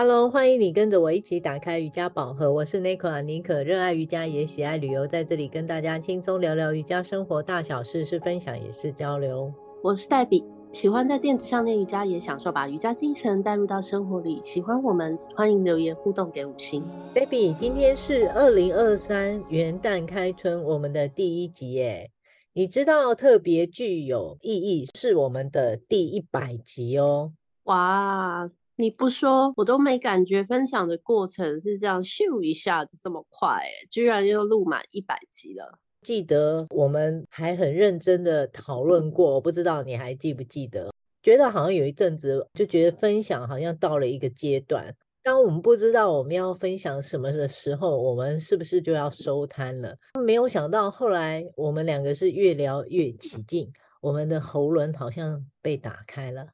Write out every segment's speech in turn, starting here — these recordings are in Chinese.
Hello，欢迎你跟着我一起打开瑜伽宝盒。我是 Nicola 妮可，热爱瑜伽也喜爱旅游，在这里跟大家轻松聊聊瑜伽生活大小事，是分享也是交流。我是黛比，喜欢在垫子上练瑜伽，也享受把瑜伽精神带入到生活里。喜欢我们，欢迎留言互动给五星。黛比，今天是二零二三元旦开春，我们的第一集耶。你知道特别具有意义是我们的第一百集哦。哇！你不说，我都没感觉分享的过程是这样咻一下子这么快，居然又录满一百集了。记得我们还很认真的讨论过，我不知道你还记不记得？觉得好像有一阵子就觉得分享好像到了一个阶段，当我们不知道我们要分享什么的时候，我们是不是就要收摊了？没有想到后来我们两个是越聊越起劲，我们的喉轮好像被打开了。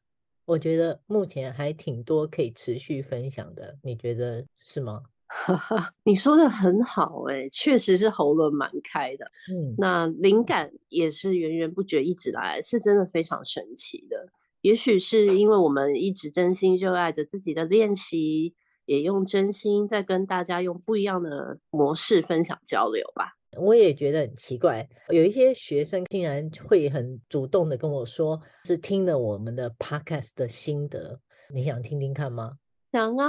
我觉得目前还挺多可以持续分享的，你觉得是吗？你说的很好，欸，哎，确实是喉咙蛮开的。嗯，那灵感也是源源不绝一直来，是真的非常神奇的。也许是因为我们一直真心热爱着自己的练习，也用真心在跟大家用不一样的模式分享交流吧。我也觉得很奇怪，有一些学生竟然会很主动的跟我说，是听了我们的 podcast 的心得，你想听听看吗？想啊！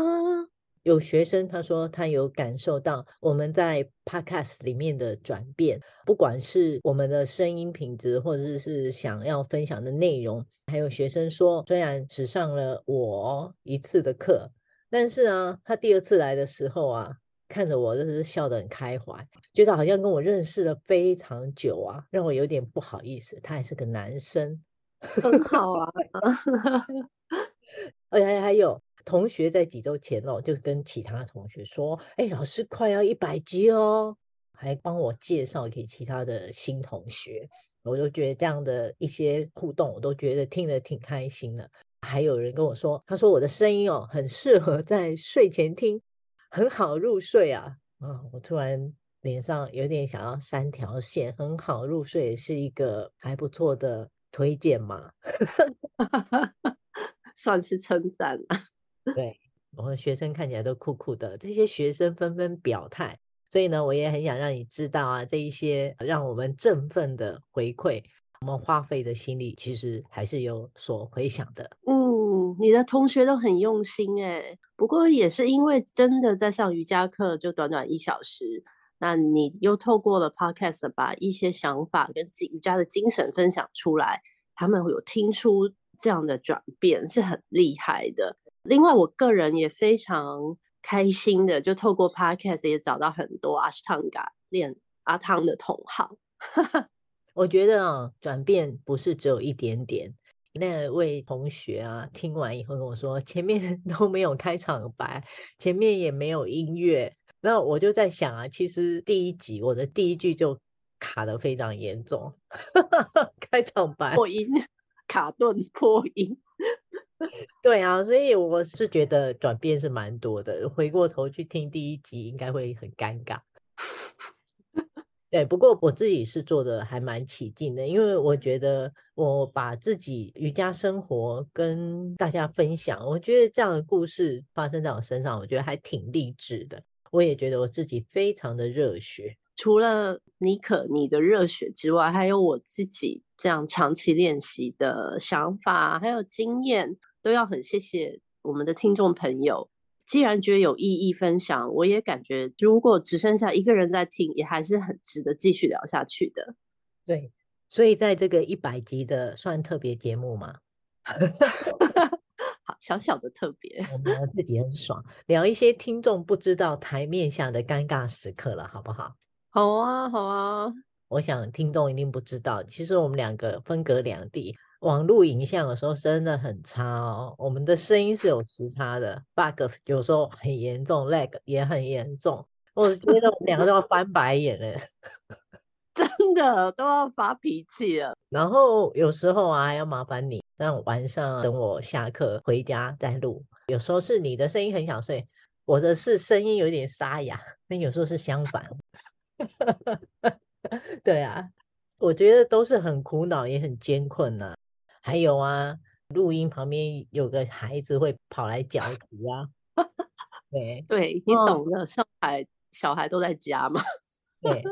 有学生他说他有感受到我们在 podcast 里面的转变，不管是我们的声音品质，或者是想要分享的内容。还有学生说，虽然只上了我一次的课，但是啊，他第二次来的时候啊。看着我，就是笑得很开怀，觉得好像跟我认识了非常久啊，让我有点不好意思。他还是个男生，很好啊。而且还有同学在几周前哦，就跟其他同学说：“哎，老师快要一百集哦！”还帮我介绍给其他的新同学。我就觉得这样的一些互动，我都觉得听得挺开心的。还有人跟我说，他说我的声音哦，很适合在睡前听。很好入睡啊！啊、哦，我突然脸上有点想要三条线。很好入睡是一个还不错的推荐嘛，算是称赞了。对，我们学生看起来都酷酷的，这些学生纷纷表态，所以呢，我也很想让你知道啊，这一些让我们振奋的回馈，我们花费的心力其实还是有所回响的。嗯，你的同学都很用心哎。不过也是因为真的在上瑜伽课，就短短一小时，那你又透过了 podcast 把一些想法跟自瑜伽的精神分享出来，他们会有听出这样的转变，是很厉害的。另外，我个人也非常开心的，就透过 podcast 也找到很多 Ashtanga 练阿汤的同好。我觉得啊，转变不是只有一点点。那位同学啊，听完以后跟我说，前面 都没有开场白，前面也没有音乐。那我就在想啊，其实第一集我的第一句就卡的非常严重，开场白破音，卡顿破音。对啊，所以我是觉得转变是蛮多的。回过头去听第一集，应该会很尴尬。对，不过我自己是做的还蛮起劲的，因为我觉得我把自己瑜伽生活跟大家分享，我觉得这样的故事发生在我身上，我觉得还挺励志的。我也觉得我自己非常的热血。除了妮可你的热血之外，还有我自己这样长期练习的想法，还有经验，都要很谢谢我们的听众朋友。既然觉得有意义分享，我也感觉如果只剩下一个人在听，也还是很值得继续聊下去的。对，所以在这个一百集的算特别节目嘛，好小小的特别，我 们自己很爽，聊一些听众不知道台面下的尴尬时刻了，好不好？好啊，好啊。我想听众一定不知道，其实我们两个分隔两地。网络影像有时候真的很差哦，我们的声音是有时差的，bug 有时候很严重，lag 也很严重，我觉得我们两个都要翻白眼了，真的都要发脾气了。然后有时候啊，要麻烦你，让晚上等我下课回家再录。有时候是你的声音很想睡，我的是声音有点沙哑，那有时候是相反。对啊，我觉得都是很苦恼，也很艰困呐、啊。还有啊，录音旁边有个孩子会跑来搅局啊，对，对你懂的，上海小孩都在家嘛。对，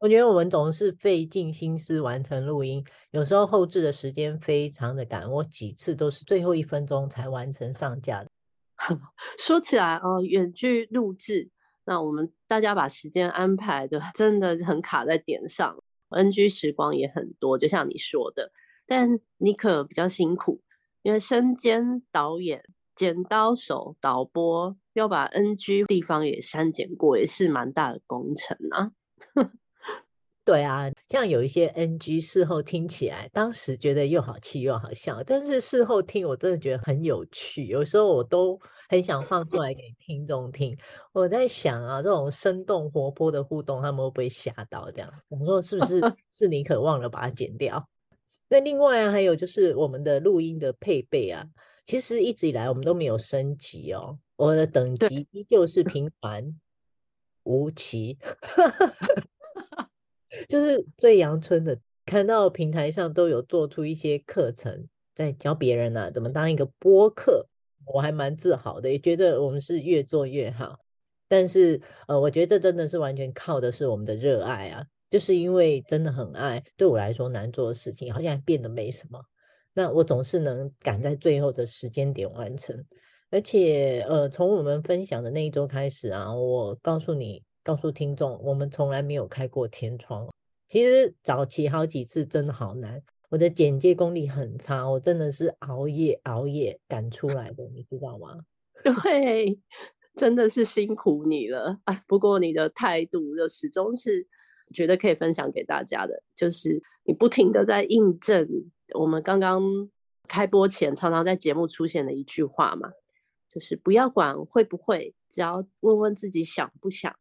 我觉得我们总是费尽心思完成录音，有时候后置的时间非常的赶，我几次都是最后一分钟才完成上架的。说起来哦，远距录制，那我们大家把时间安排的真的很卡在点上，NG 时光也很多，就像你说的，但妮可比较辛苦，因为身兼导演、剪刀手、导播，要把 NG 地方也删减过，也是蛮大的工程啊。对啊，像有一些 NG，事后听起来，当时觉得又好气又好笑，但是事后听我真的觉得很有趣。有时候我都很想放出来给听众听。我在想啊，这种生动活泼的互动，他们会不会吓到？这样，我说是不是 是你可忘了把它剪掉？那另外啊，还有就是我们的录音的配备啊，其实一直以来我们都没有升级哦，我的等级依旧是平凡无奇。就是最阳春的，看到平台上都有做出一些课程，在教别人啊怎么当一个播客，我还蛮自豪的，也觉得我们是越做越好。但是呃，我觉得这真的是完全靠的是我们的热爱啊，就是因为真的很爱，对我来说难做的事情好像变得没什么，那我总是能赶在最后的时间点完成。而且呃，从我们分享的那一周开始啊，我告诉你。告诉听众，我们从来没有开过天窗。其实早期好几次真的好难，我的剪接功力很差，我真的是熬夜熬夜赶出来的，你知道吗？对，真的是辛苦你了。哎，不过你的态度就始终是觉得可以分享给大家的，就是你不停的在印证我们刚刚开播前常常在节目出现的一句话嘛，就是不要管会不会，只要问问自己想不想。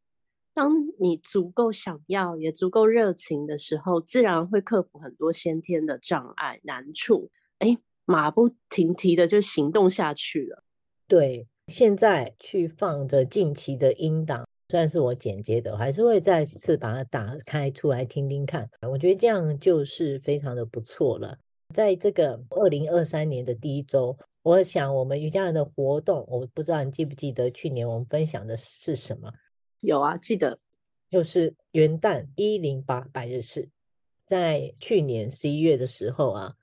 当你足够想要，也足够热情的时候，自然会克服很多先天的障碍难处。哎，马不停蹄的就行动下去了。对，现在去放着近期的音档，虽然是我剪接的，我还是会再次把它打开出来听听看。我觉得这样就是非常的不错了。在这个二零二三年的第一周，我想我们瑜伽人的活动，我不知道你记不记得去年我们分享的是什么？有啊，记得就是元旦一零八拜日式，在去年十一月的时候啊，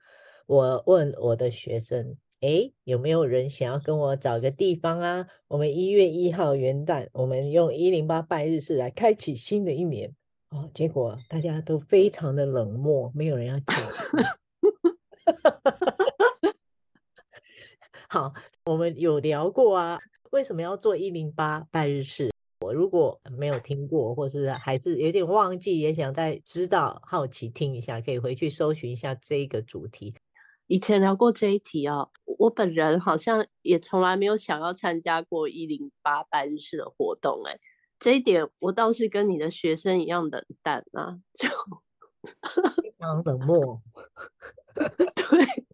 我问我的学生，诶，有没有人想要跟我找个地方啊？我们一月一号元旦，我们用一零八拜日式来开启新的一年哦。结果大家都非常的冷漠，没有人要讲。好，我们有聊过啊，为什么要做一零八拜日式？我如果没有听过，或是还是有点忘记，也想再知道、好奇听一下，可以回去搜寻一下这个主题。以前聊过这一题哦，我本人好像也从来没有想要参加过一零八班日式的活动，哎，这一点我倒是跟你的学生一样冷淡啊，就非常冷漠。对，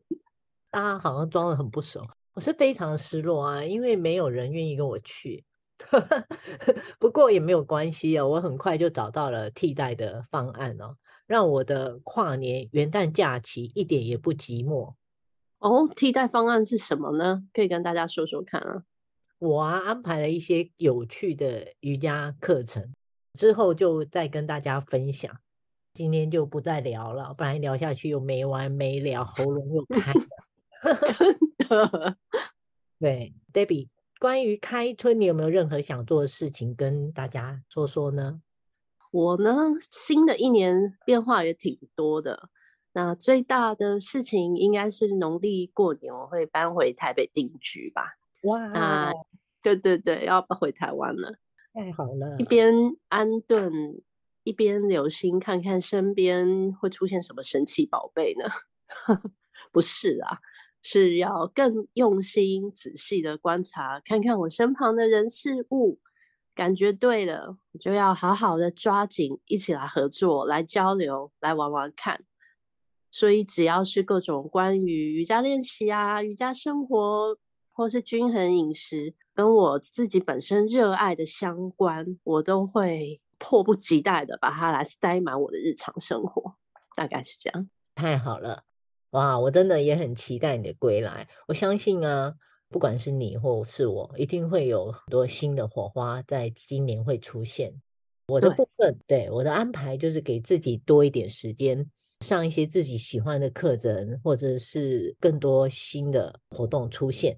大家好像装的很不熟，我是非常失落啊，因为没有人愿意跟我去。不过也没有关系哦，我很快就找到了替代的方案哦，让我的跨年元旦假期一点也不寂寞。哦，替代方案是什么呢？可以跟大家说说看啊。我啊安排了一些有趣的瑜伽课程，之后就再跟大家分享。今天就不再聊了，不然聊下去又没完没了，喉咙又开了。真的，对，Debbie。关于开春，你有没有任何想做的事情跟大家说说呢？我呢，新的一年变化也挺多的。那最大的事情应该是农历过年我会搬回台北定居吧。哇，啊，对对对，要回台湾了，太好了！一边安顿，一边留心看看身边会出现什么神奇宝贝呢？不是啊。是要更用心、仔细的观察，看看我身旁的人事物，感觉对了，我就要好好的抓紧，一起来合作、来交流、来玩玩看。所以，只要是各种关于瑜伽练习啊、瑜伽生活，或是均衡饮食，跟我自己本身热爱的相关，我都会迫不及待的把它来塞满我的日常生活。大概是这样。太好了。哇，我真的也很期待你的归来。我相信啊，不管是你或是我，一定会有很多新的火花在今年会出现。我的部分，对，对，我的安排就是给自己多一点时间，上一些自己喜欢的课程，或者是更多新的活动出现。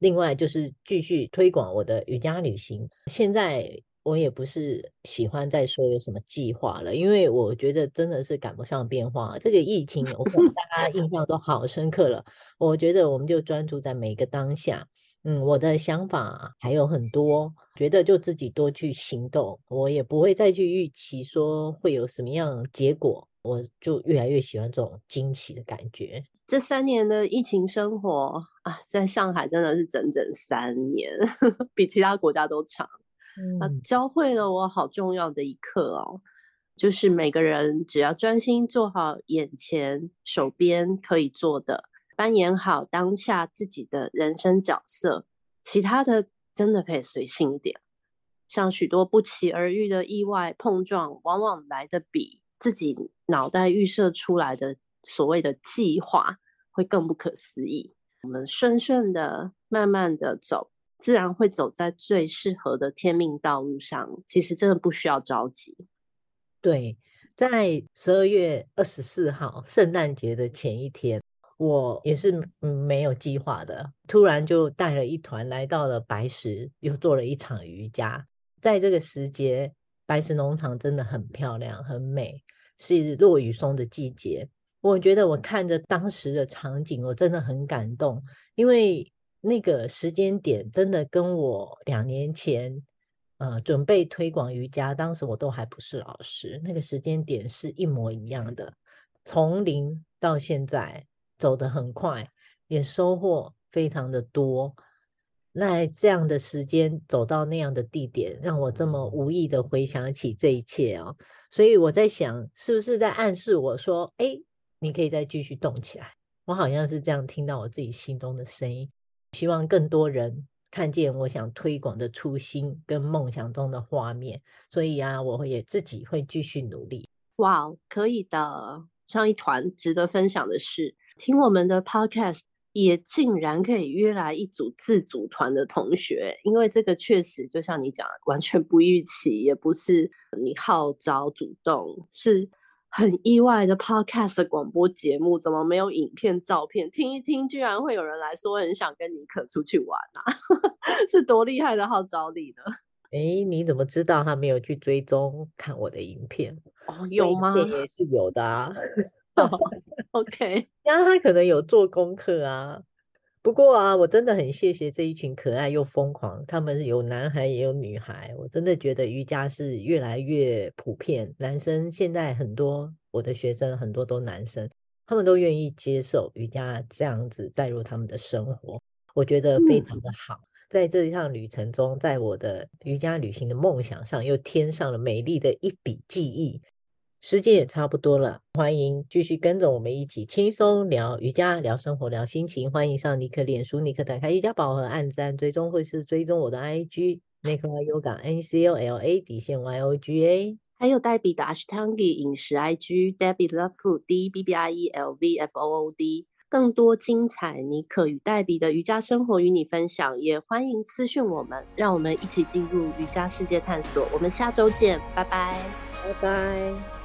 另外就是继续推广我的瑜伽旅行。现在我也不是喜欢再说有什么计划了，因为我觉得真的是赶不上变化。这个疫情，我可能 大家印象都好深刻了。我觉得我们就专注在每个当下。嗯，我的想法还有很多，觉得就自己多去行动。我也不会再去预期说会有什么样的结果，我就越来越喜欢这种惊喜的感觉。这三年的疫情生活啊，在上海真的是整整三年，比其他国家都长。嗯，啊，教会了我好重要的一课哦，就是每个人只要专心做好眼前手边可以做的，扮演好当下自己的人生角色，其他的真的可以随性一点。像许多不期而遇的意外碰撞，往往来的比自己脑袋预设出来的。所谓的计划会更不可思议。我们顺顺的、慢慢的走，自然会走在最适合的天命道路上。其实真的不需要着急。对，在十二月二十四号圣诞节的前一天，我也是嗯没有计划的，突然就带了一团来到了白石，又做了一场瑜伽。在这个时节，白石农场真的很漂亮、很美，是落雨松的季节。我觉得我看着当时的场景，我真的很感动，因为那个时间点真的跟我两年前，呃，准备推广瑜伽，当时我都还不是老师，那个时间点是一模一样的，从零到现在走得很快，也收获非常的多。那这样的时间走到那样的地点，让我这么无意的回想起这一切啊，所以我在想，是不是在暗示我说，哎？你可以再继续动起来，我好像是这样听到我自己心中的声音。希望更多人看见我想推广的初心跟梦想中的画面，所以啊，我也自己会继续努力。哇，可以的！上一团值得分享的是，听我们的 podcast 也竟然可以约来一组自组团的同学，因为这个确实就像你讲，完全不预期，也不是你号召主动，是。很意外的 podcast 的广播节目，怎么没有影片、照片？听一听，居然会有人来说很想跟尼可出去玩啊！是多厉害的号召力呢？哎，你怎么知道他没有去追踪看我的影片？哦，有吗？也是有的啊。OK，那他可能有做功课啊。不过啊，我真的很谢谢这一群可爱又疯狂，他们有男孩也有女孩。我真的觉得瑜伽是越来越普遍，男生现在很多，我的学生很多都男生，他们都愿意接受瑜伽这样子带入他们的生活，我觉得非常的好。在这一趟旅程中，在我的瑜伽旅行的梦想上，又添上了美丽的一笔记忆。时间也差不多了，欢迎继续跟着我们一起轻松聊瑜伽、聊生活、聊心情。欢迎上尼克脸书，尼克打开瑜伽宝盒，按赞追踪，或是追踪我的 IG Nicola Yoga N C O L A 底线 Y O G A，还有黛比的 Ashtangi 饮食 IG Debbie Love Food D B B I E L V F O O D，更多精彩尼克与黛比的瑜伽生活与你分享，也欢迎私讯我们，让我们一起进入瑜伽世界探索。我们下周见，拜拜，拜拜。